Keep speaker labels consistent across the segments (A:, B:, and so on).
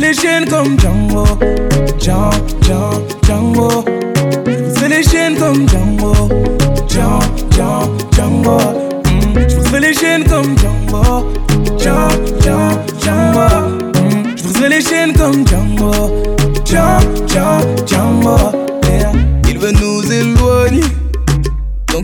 A: Chaînes comme Django, Django, Django, chaînes comme Django, Django, Django, chaînes comme Django, Django, Django. Je briserai les chaînes comme Django, Django, Django.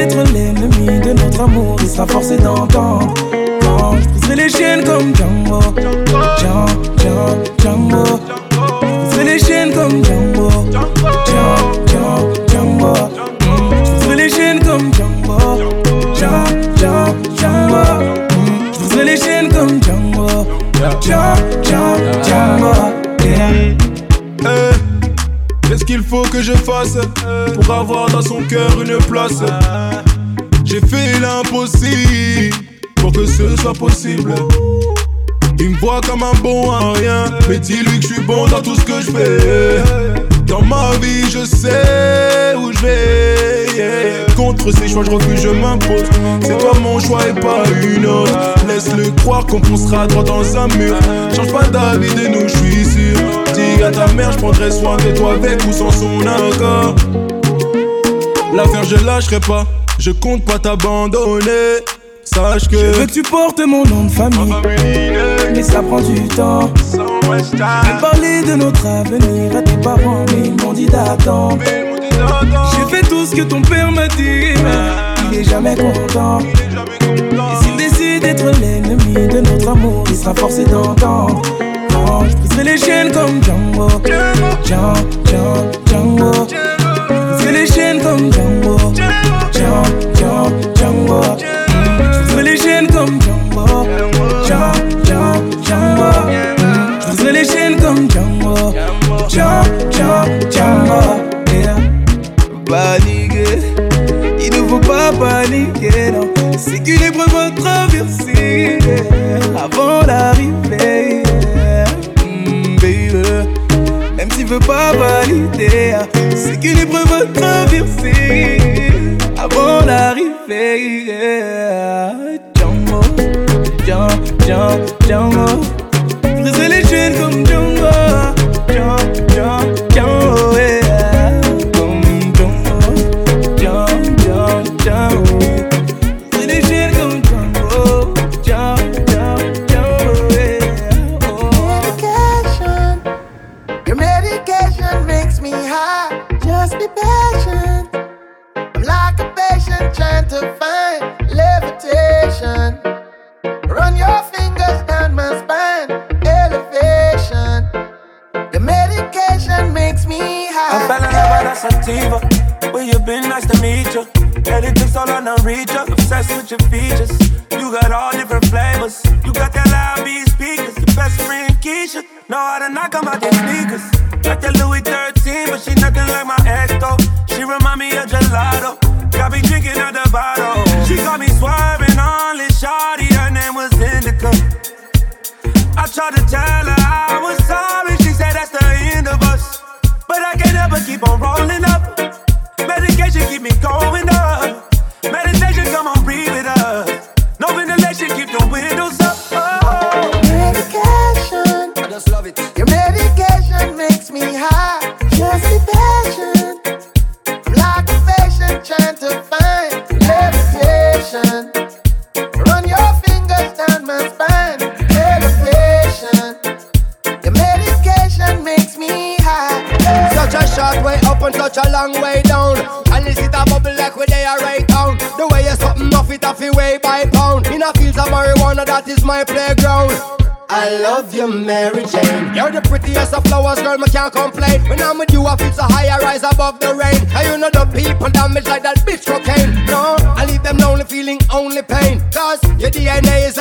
A: D'être l'ennemi de notre amour, il sera forcé d'entendre. Quand je briserai les chaînes comme Django, Django, Django. Je briserai les chaînes comme Django, Django, Django. Mm. Je briserai les chaînes comme Django, Django, Django. Mm. Je briserai les chaînes comme Django, Django,
B: que je fasse pour avoir dans son cœur une place J'ai fait l'impossible pour que ce soit possible. Il me voit comme un bon à rien, mais dis-lui que je suis bon dans tout ce que je fais. Dans ma vie, je sais où je vais. Contre ces choix, je refuse, je m'impose. C'est toi mon choix et pas une autre. Laisse-le croire qu'on poussera droit dans un mur. Change pas d'avis de nous, je suis sûr. À ta mère, je prendrai soin de toi avec ou sans son accord. L'affaire, je lâcherai pas. Je compte pas t'abandonner. Sache que.
A: Je veux que tu portes mon nom de famille, mais ça prend du temps. J'ai parlé de notre avenir à tes parents, mais ils m'ont dit d'attendre. J'ai fait tout ce que ton père m'a dit, mais il est jamais content. Et s'il décide d'être l'ennemi de notre amour, il sera forcé d'entendre. Je briserai les chaînes comme Django, Django, Django, Django. Je les chaînes comme Django, Django, Django, Django. Je les chaînes comme Django, Django, Django. Je briserai les chaînes comme Django, Django, Django. Yeah. Il ne faut pas paniquer, non. C'est qu'une épreuve à traverser avant d'arriver. Veut pas valider, c'est qu'une épreuve à traverser avant d'arriver. yeah. Django, Django, Django,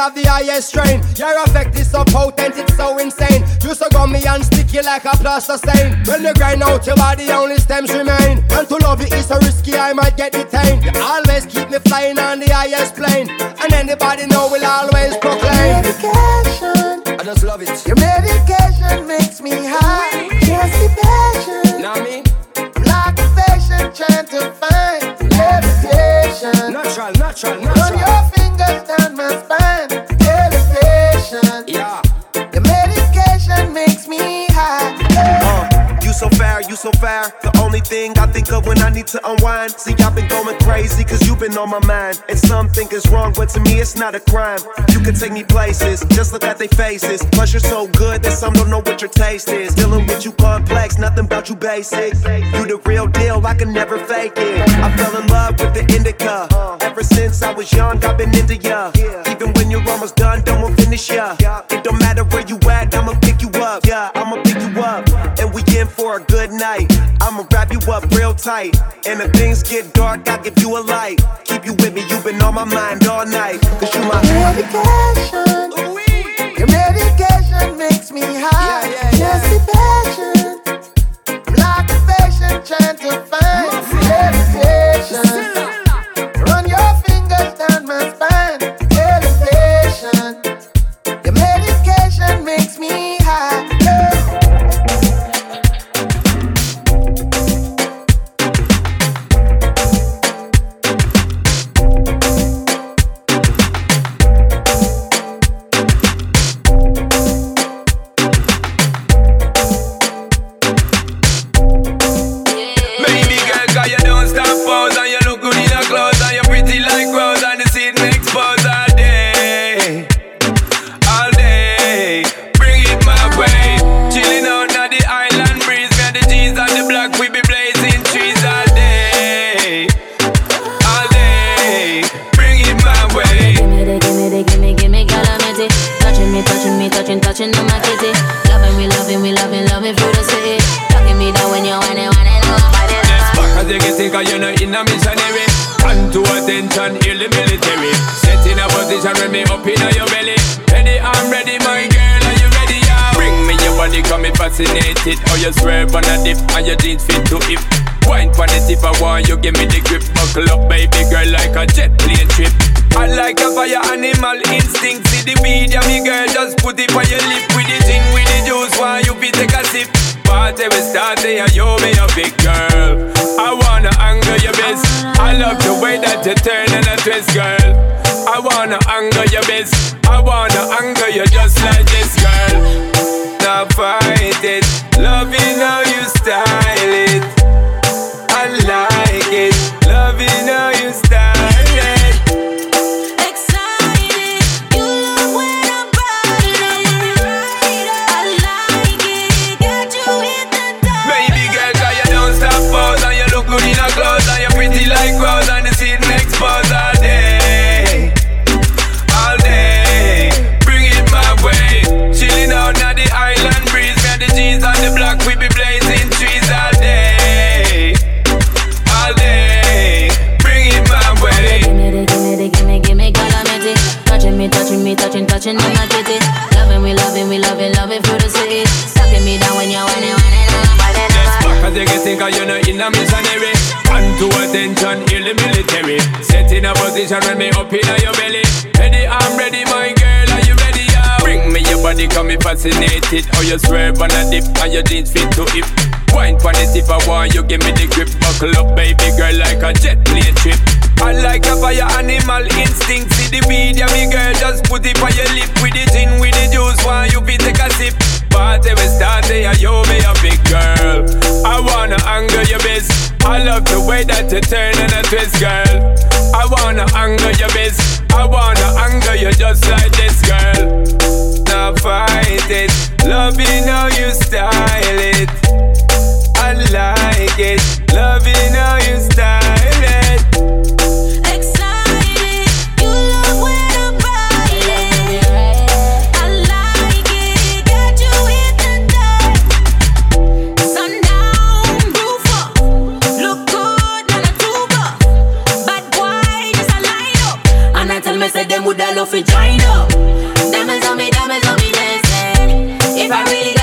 C: Of the
D: highest strain. Your effect is so potent, it's so insane. You so gummy and sticky like a plaster stain. When you grind out your body, only stems remain. And to love you is so risky, I might get detained. You always keep me flying on the highest plane. And anybody know will always
E: on my mind. And some think it's wrong, but to me it's not a crime. You can take me places, just look at their faces. Plus, you're so good that some don't know what your taste is. Dealing with you complex, nothing about you basic. You the real deal, I can never fake it. I fell in love with the indica. Ever since I was young, I've been into ya. Even when you're almost done, don't want finish ya. It don't matter where you at, I'ma pick you up. Yeah, I'ma pick you up. And we in for a good night. You up real tight. And if things get dark, I'll give you a light. Keep you with me, you've been on my mind all night. Cause you my
F: Medication. Your medication makes me high.
D: Yeah,
G: the. Set in a position when me up in your belly. Ready, I'm ready, my girl, are you ready? Yeah. Bring me your body, come me fascinated. How you swerve on a dip, and your jeans fit to hip. Wine pon it if I want you, give me the grip. Buckle up, baby girl, like a jet plane trip.
D: I like a fire animal instinct. See the yeah, me girl, just put it on your lip with the gin, with the juice. Why you be take a sip? Party we start, yeah, you be a big girl. I wanna anger your best. I love the way that you turn and a twist, girl. I wanna anger your best. I wanna anger you just like this, girl. Now fight it. Loving how you style it. I like it. Loving how you style it.
H: Love to join up. Diamonds on me, diamonds on me dancing. If I really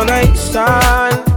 G: on the.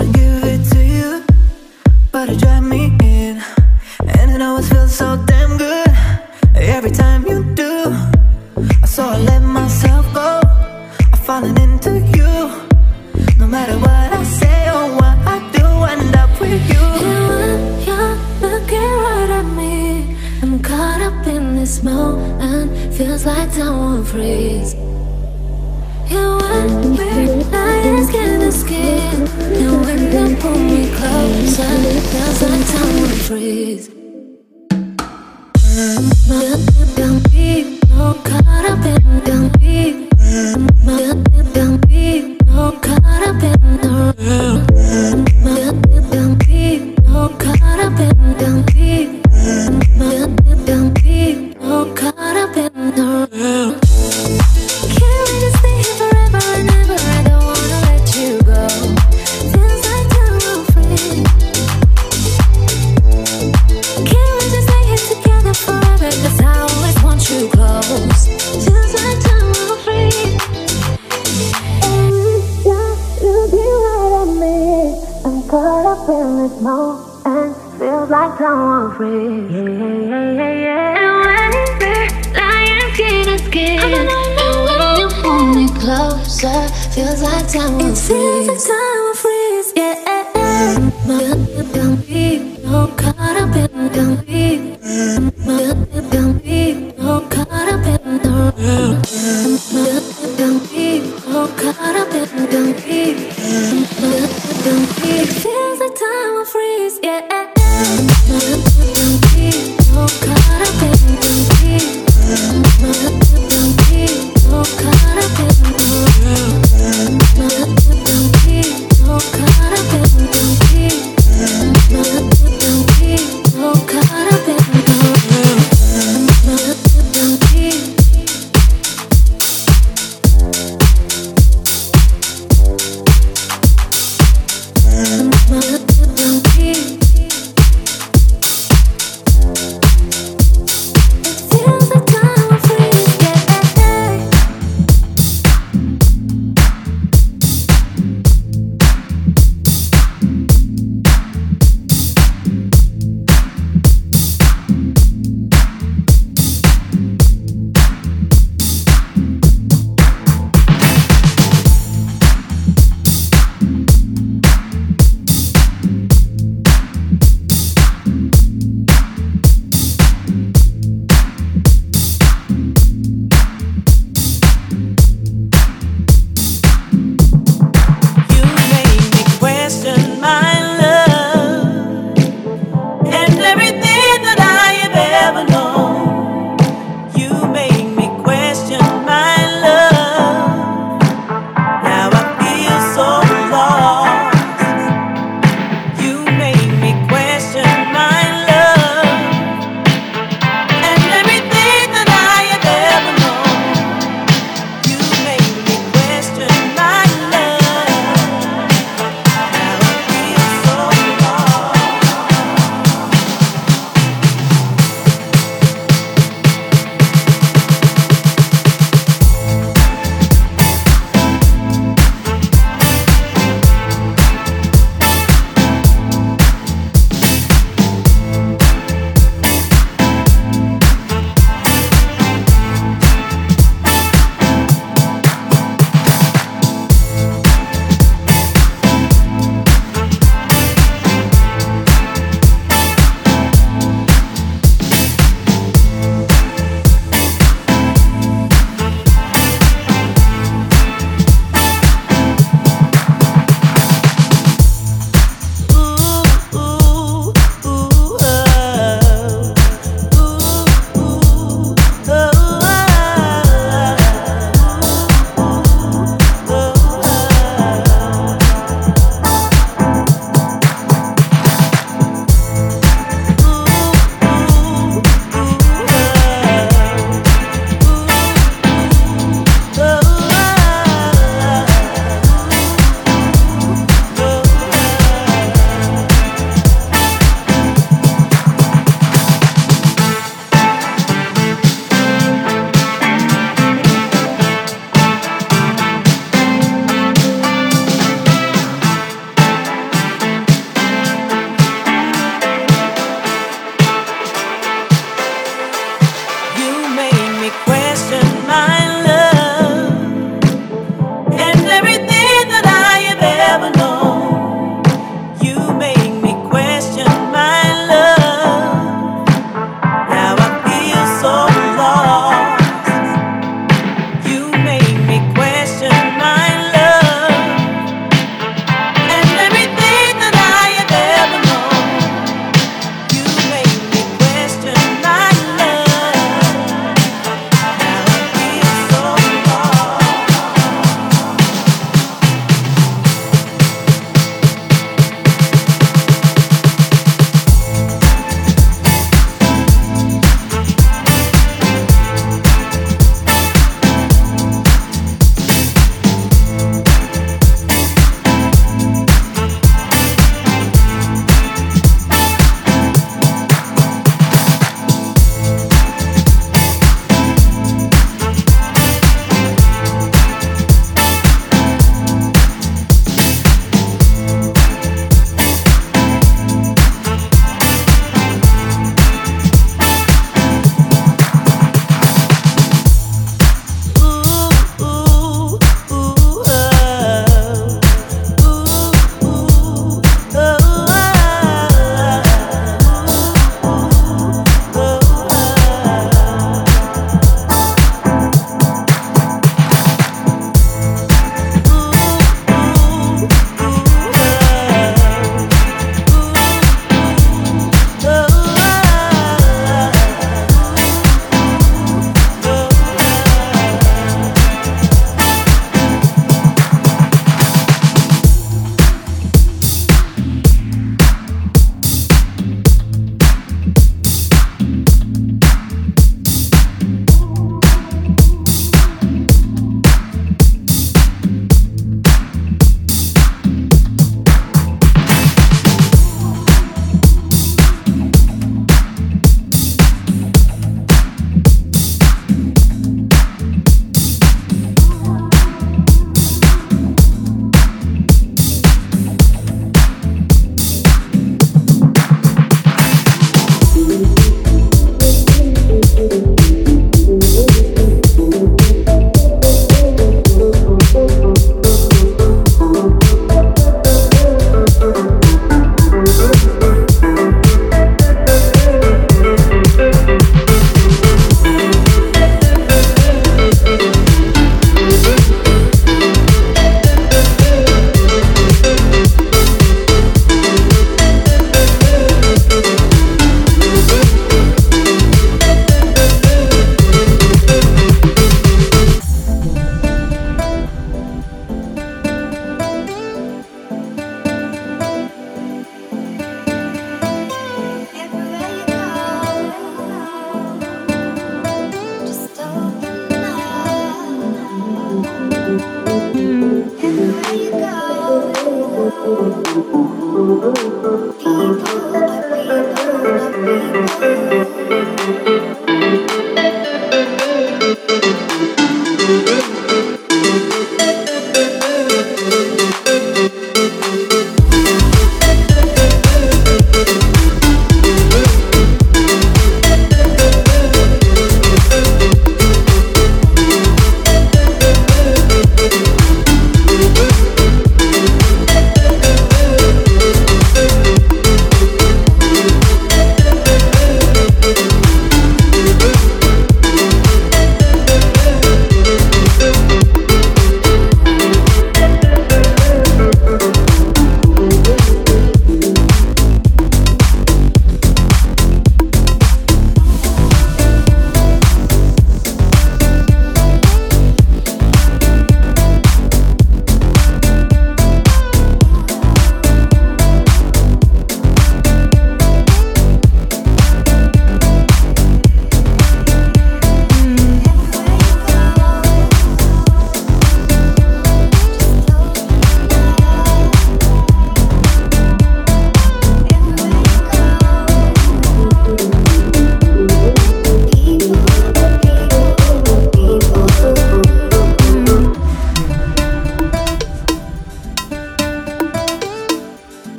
G: In I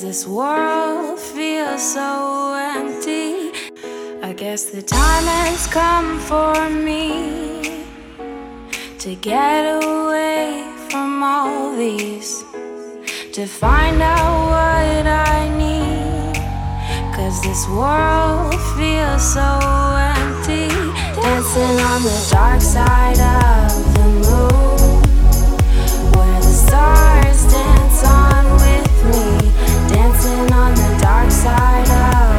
G: Cause this world feels so
I: empty. I guess the time has come for me to get away from all these, to
G: find out
J: what
K: I
L: need. Cause this world feels so empty. Dancing on the dark side of the moon, where the
M: stars dance on with
I: me
L: on the dark side
M: of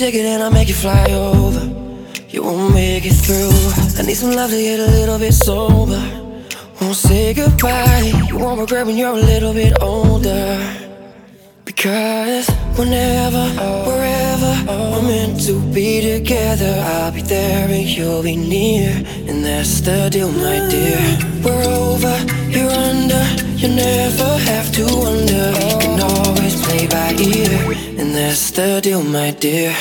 M: ticket and I'll make you fly over. You won't make it through. I need some love to get a little bit sober. Won't say goodbye. You won't regret when you're a little bit older. Because whenever, wherever we're meant to be together, I'll be there and you'll be near. And that's the deal, my dear. We're over, you're under. You never have to wonder. You can always play by ear. And that's the deal, my dear.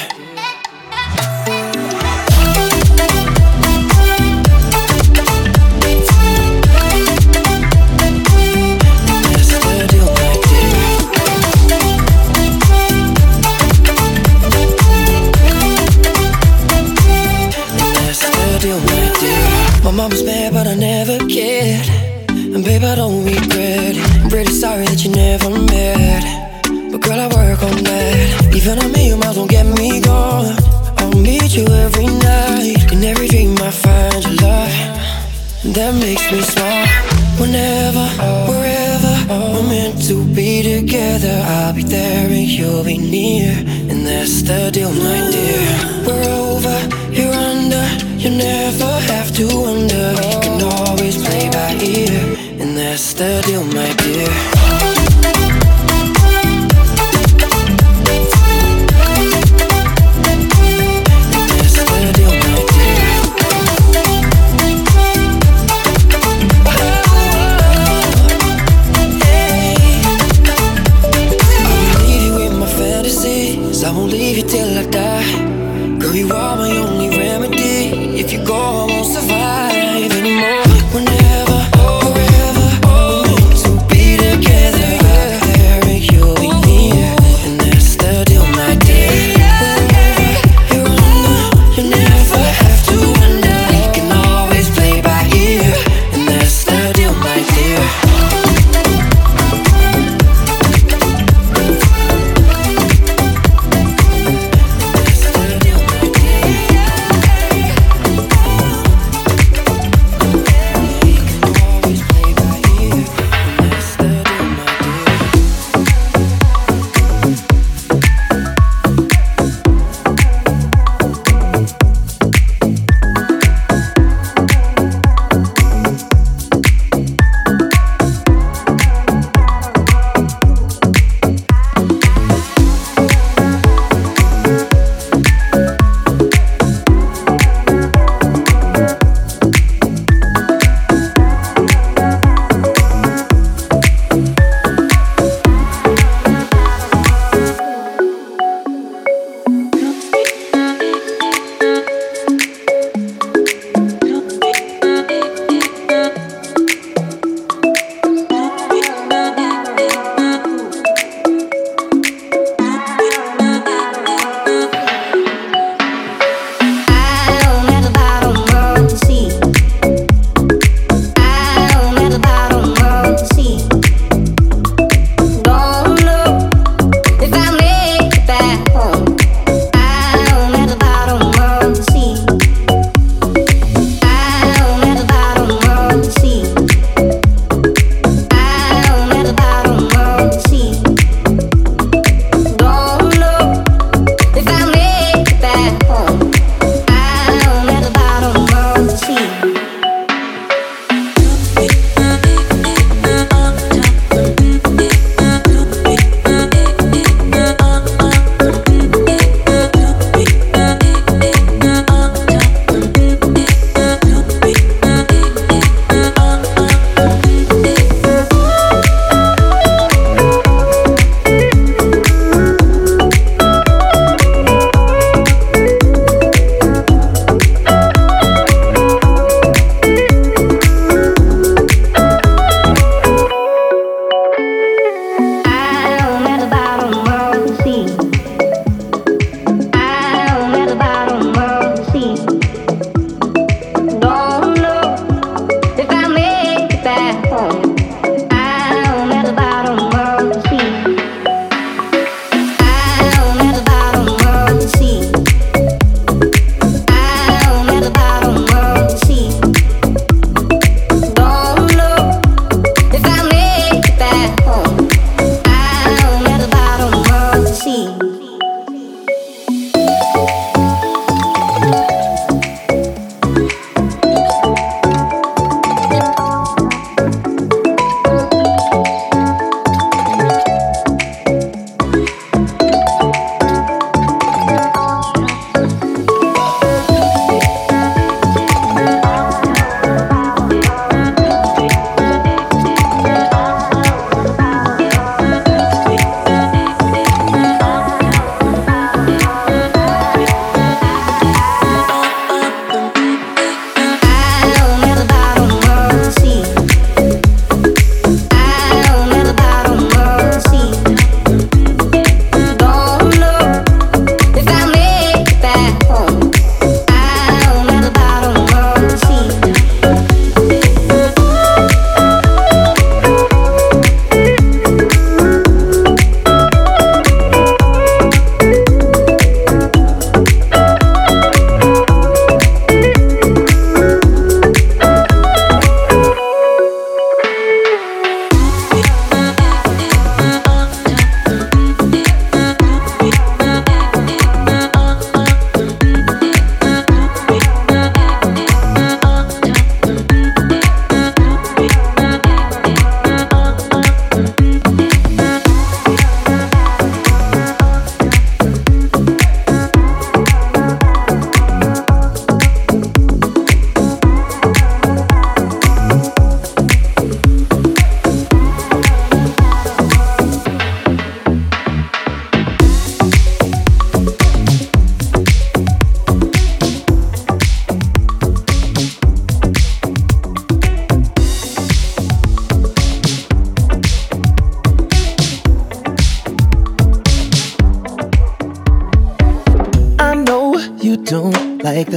M: Makes me. Whenever, wherever we're meant to be together, I'll be there and you'll be near. And that's the deal, my dear. We're over, you're under. You never have to wonder. You can always play by ear. And that's the deal, my dear.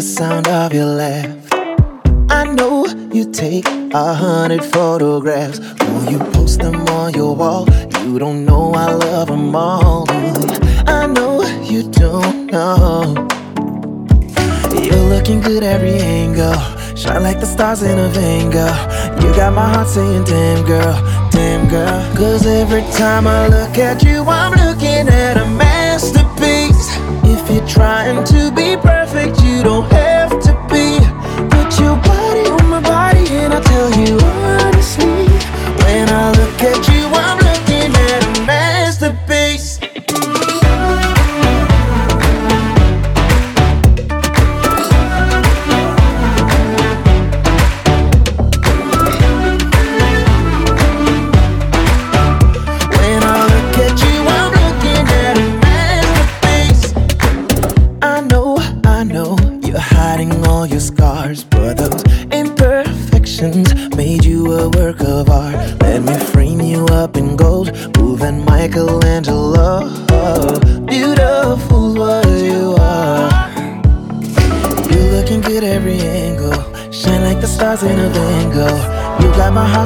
M: The
N: sound of your laugh. I know you take a hundred photographs. Will you post them on your wall? You don't know I love them all. I know you don't know. You're looking good every angle. Shine like the stars in a vein. You got my heart saying, damn girl, damn girl. Cause every time I look at you, I'm looking at a masterpiece. You're trying to be perfect, you don't have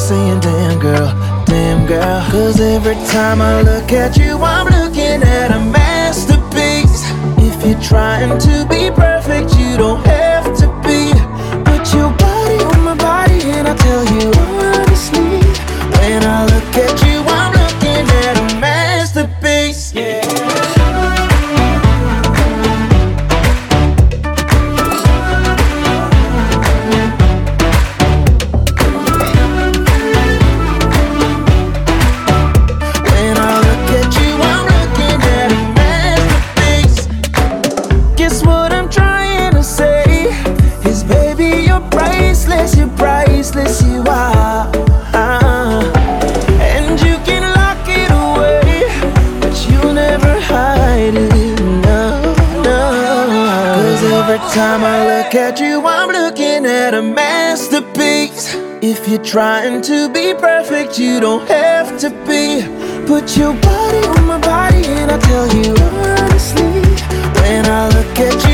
N: saying, damn girl, damn girl. Cause every time I look at you, I'm looking at a masterpiece. If you're trying to be perfect, you don't have to be. Put your body on my body, and I tell you honestly. When I look at you, at you, I'm looking at a masterpiece. If you're trying to be perfect, you don't have to be. Put your body on my body, and I tell you honestly. When I look at you,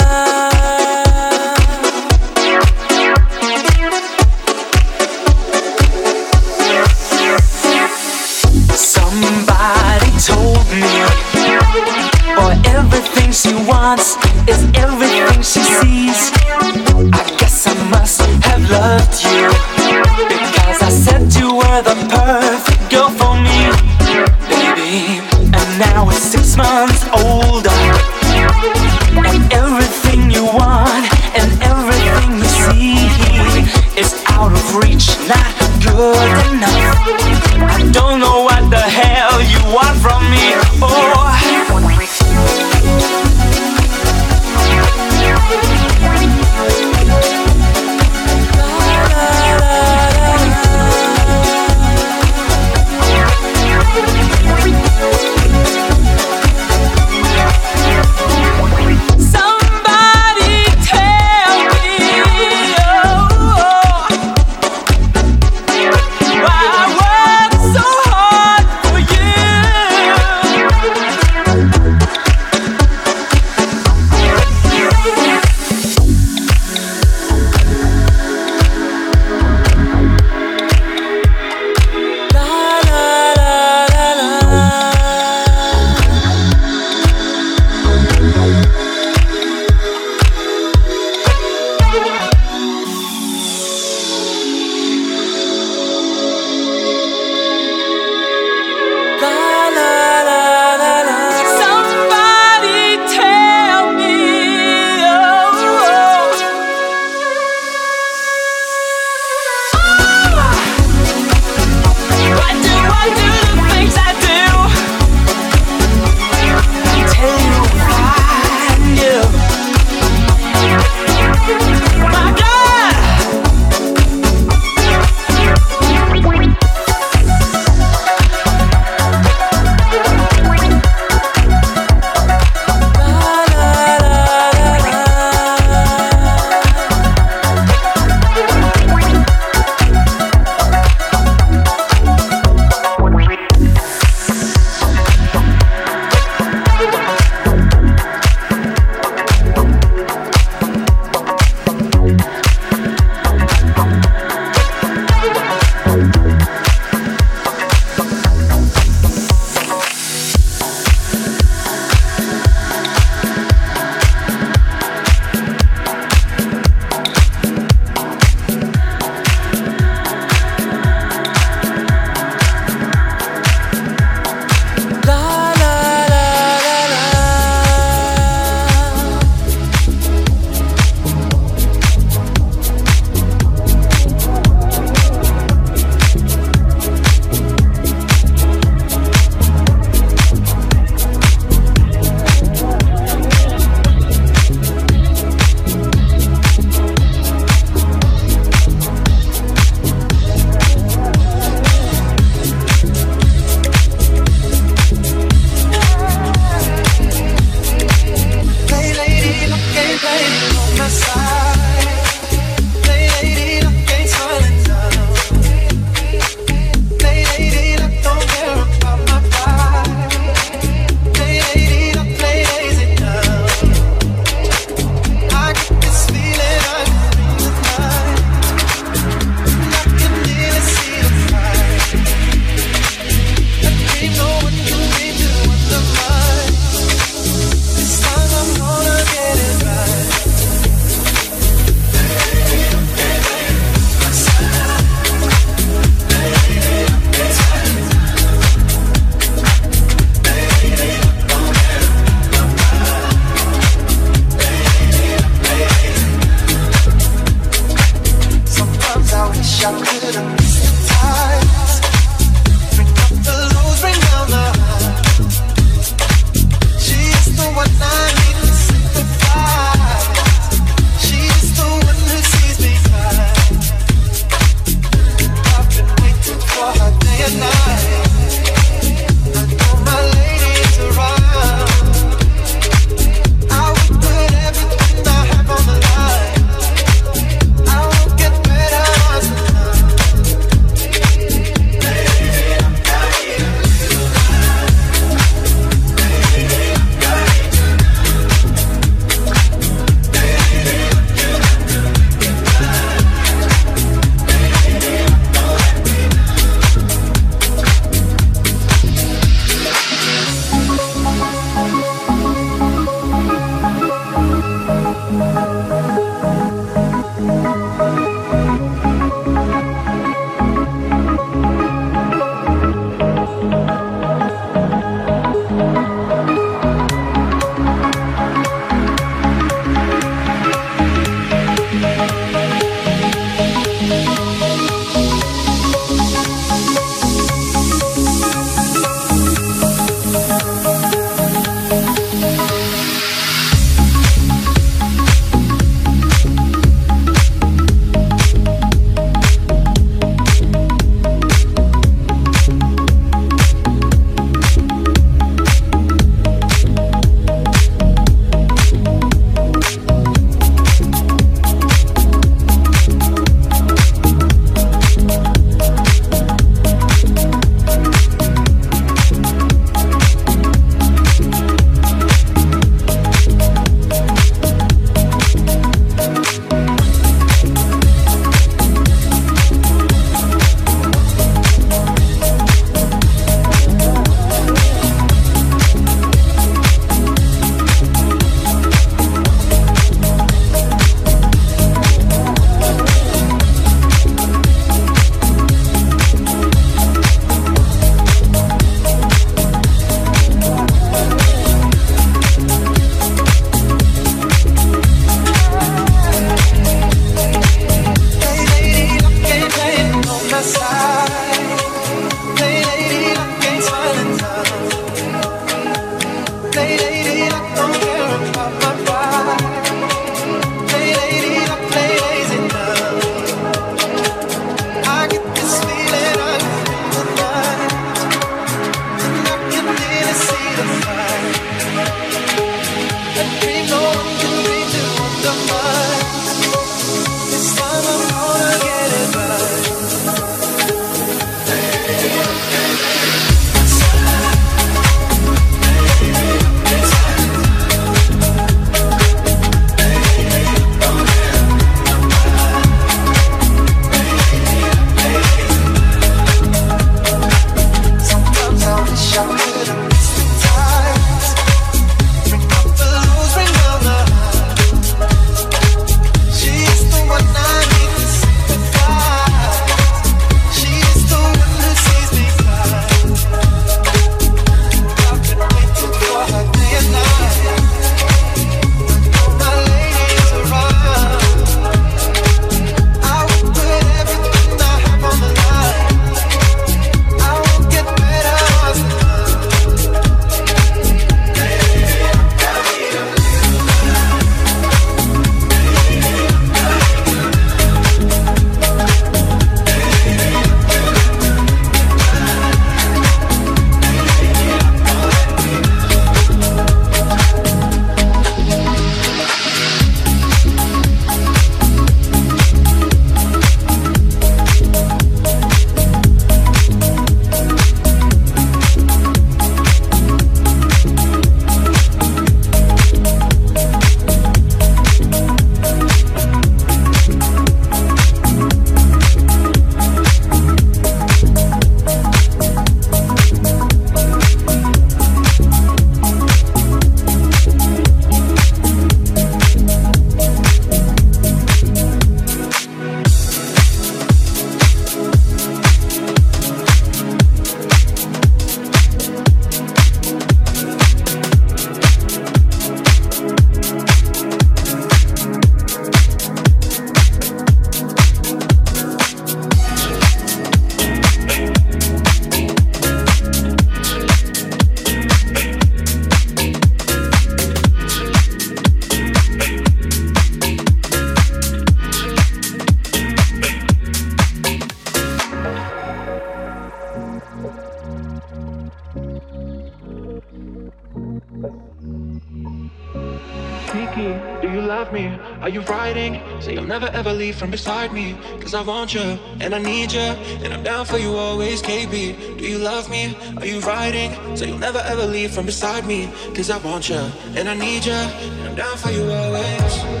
M: from
O: beside me. Cause I want you, and I need you, and I'm down for you always, KB. Do you love me? Are you riding? So you'll never ever leave from beside me. Cause I want you, and I need you, and I'm down for you always.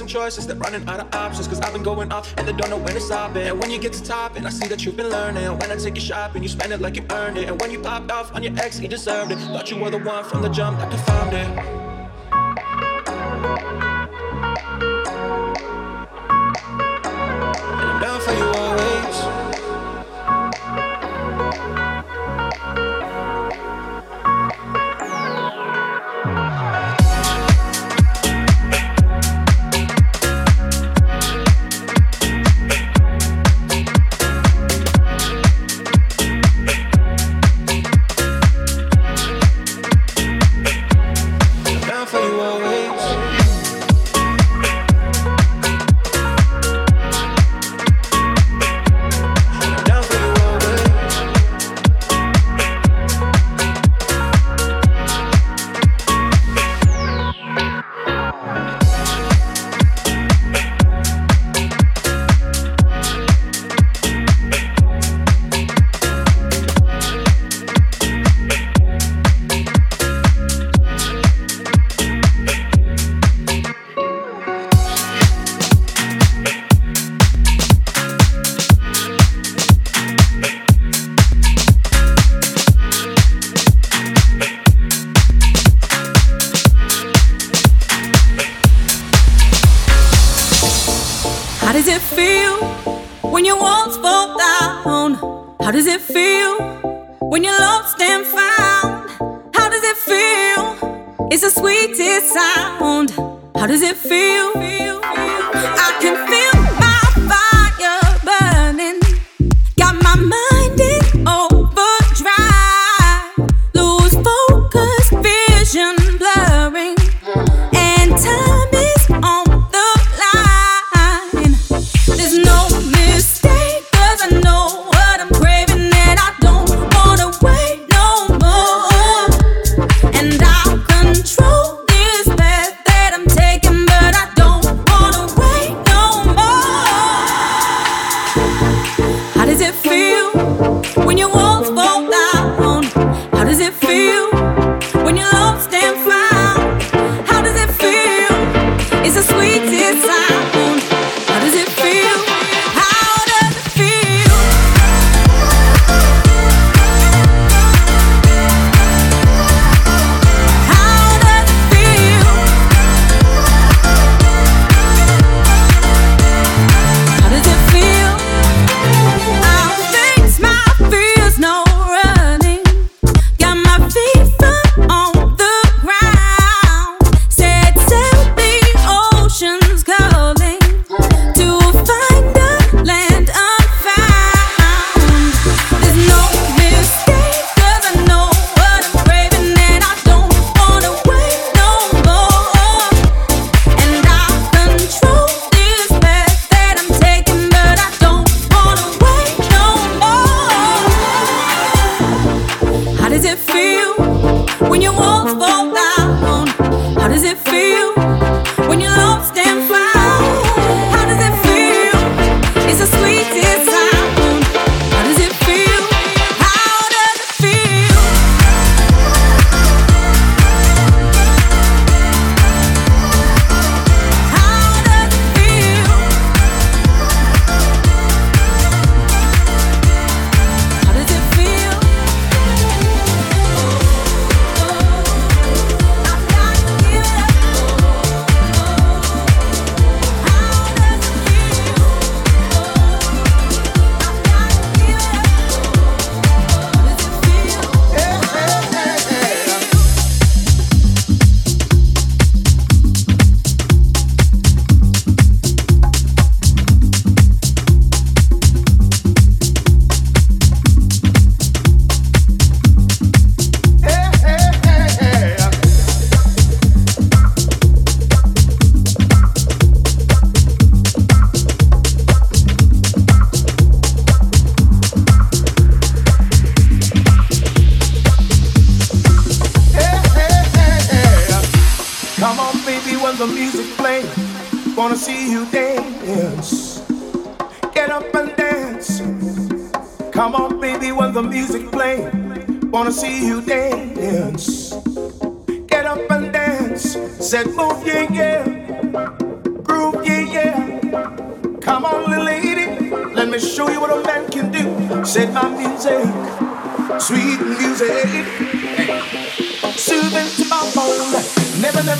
O: Some choices, they're running out of options. Cause I've been going off and they don't know when to stop it. And when you get to top, and I see that you've been learning. When I take you shopping, you spend it like you earned it. And when you popped off on your ex, you deserved it. Thought you were the one from the jump that confirmed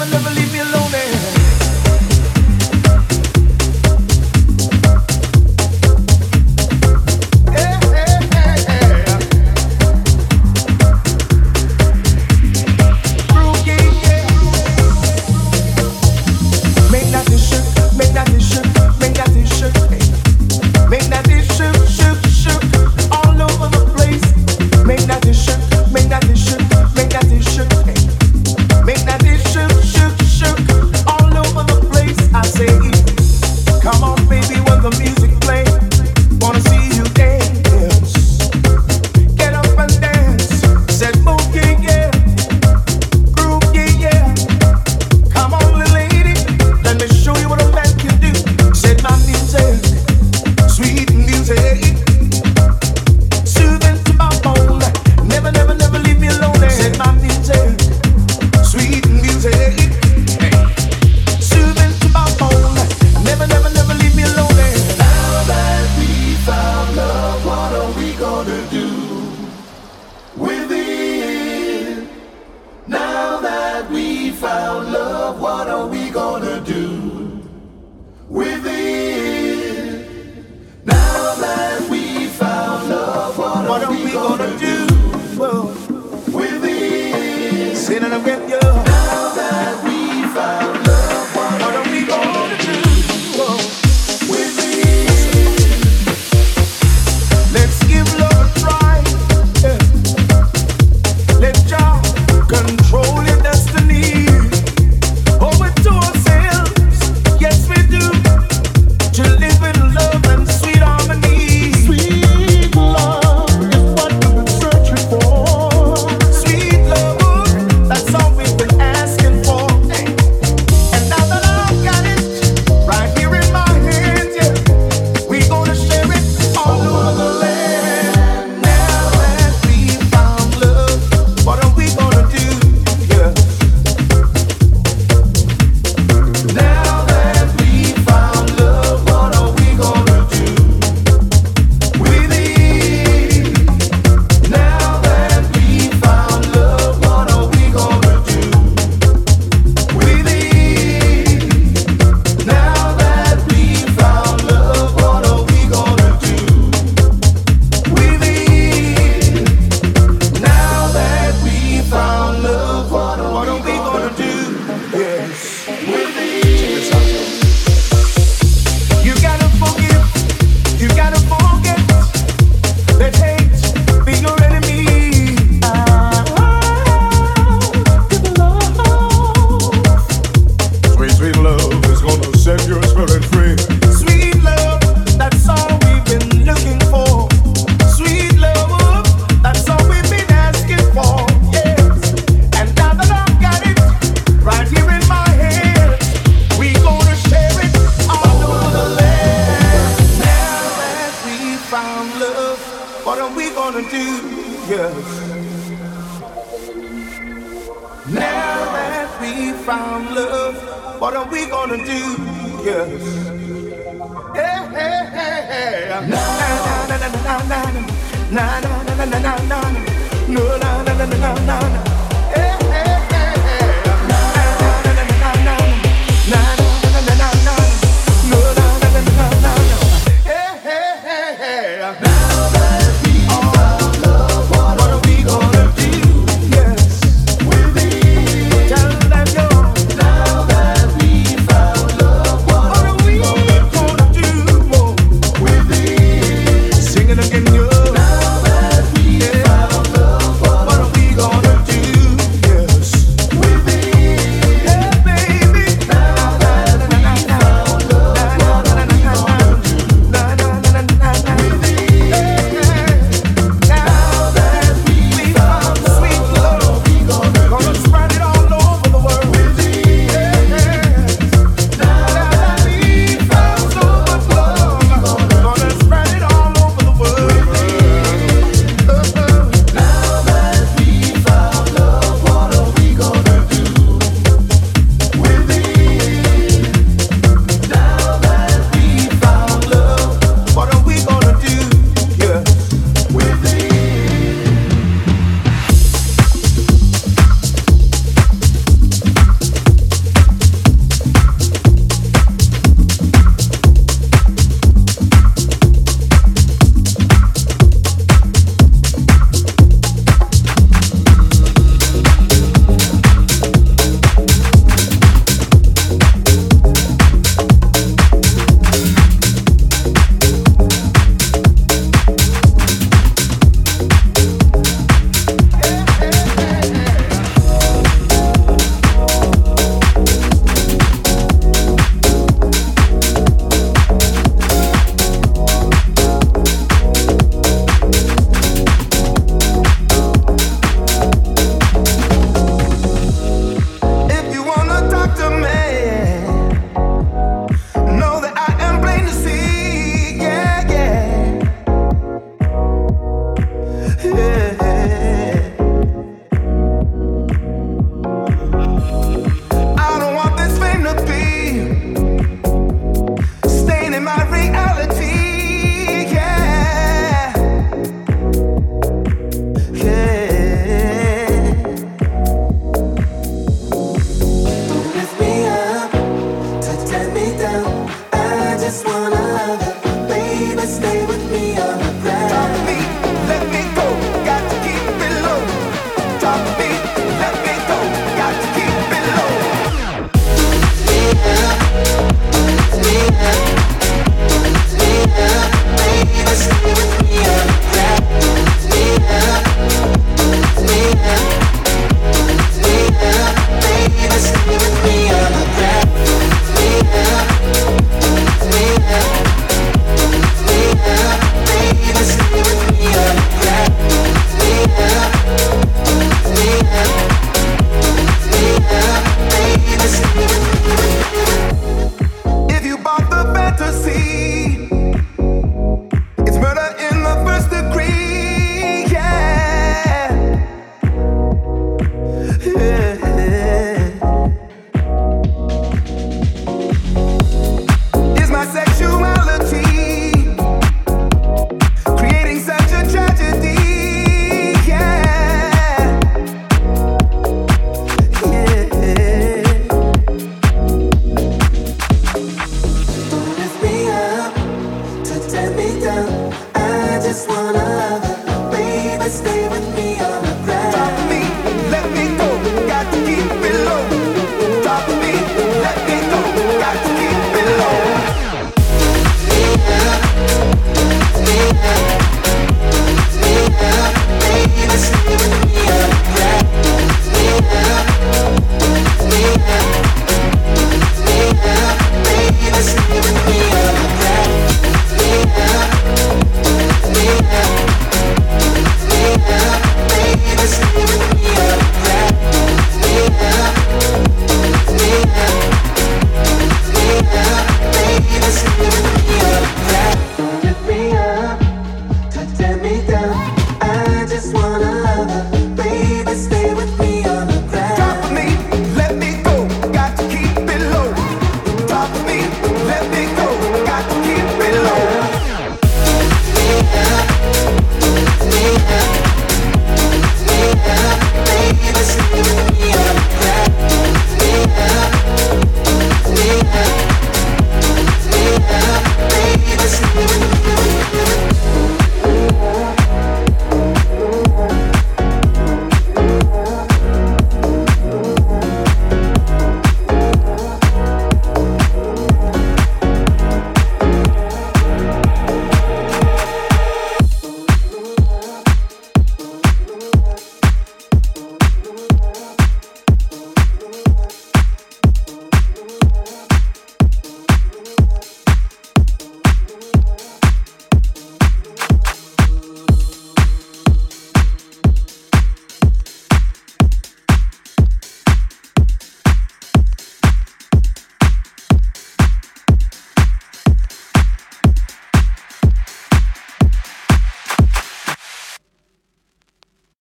P: Never, never, leave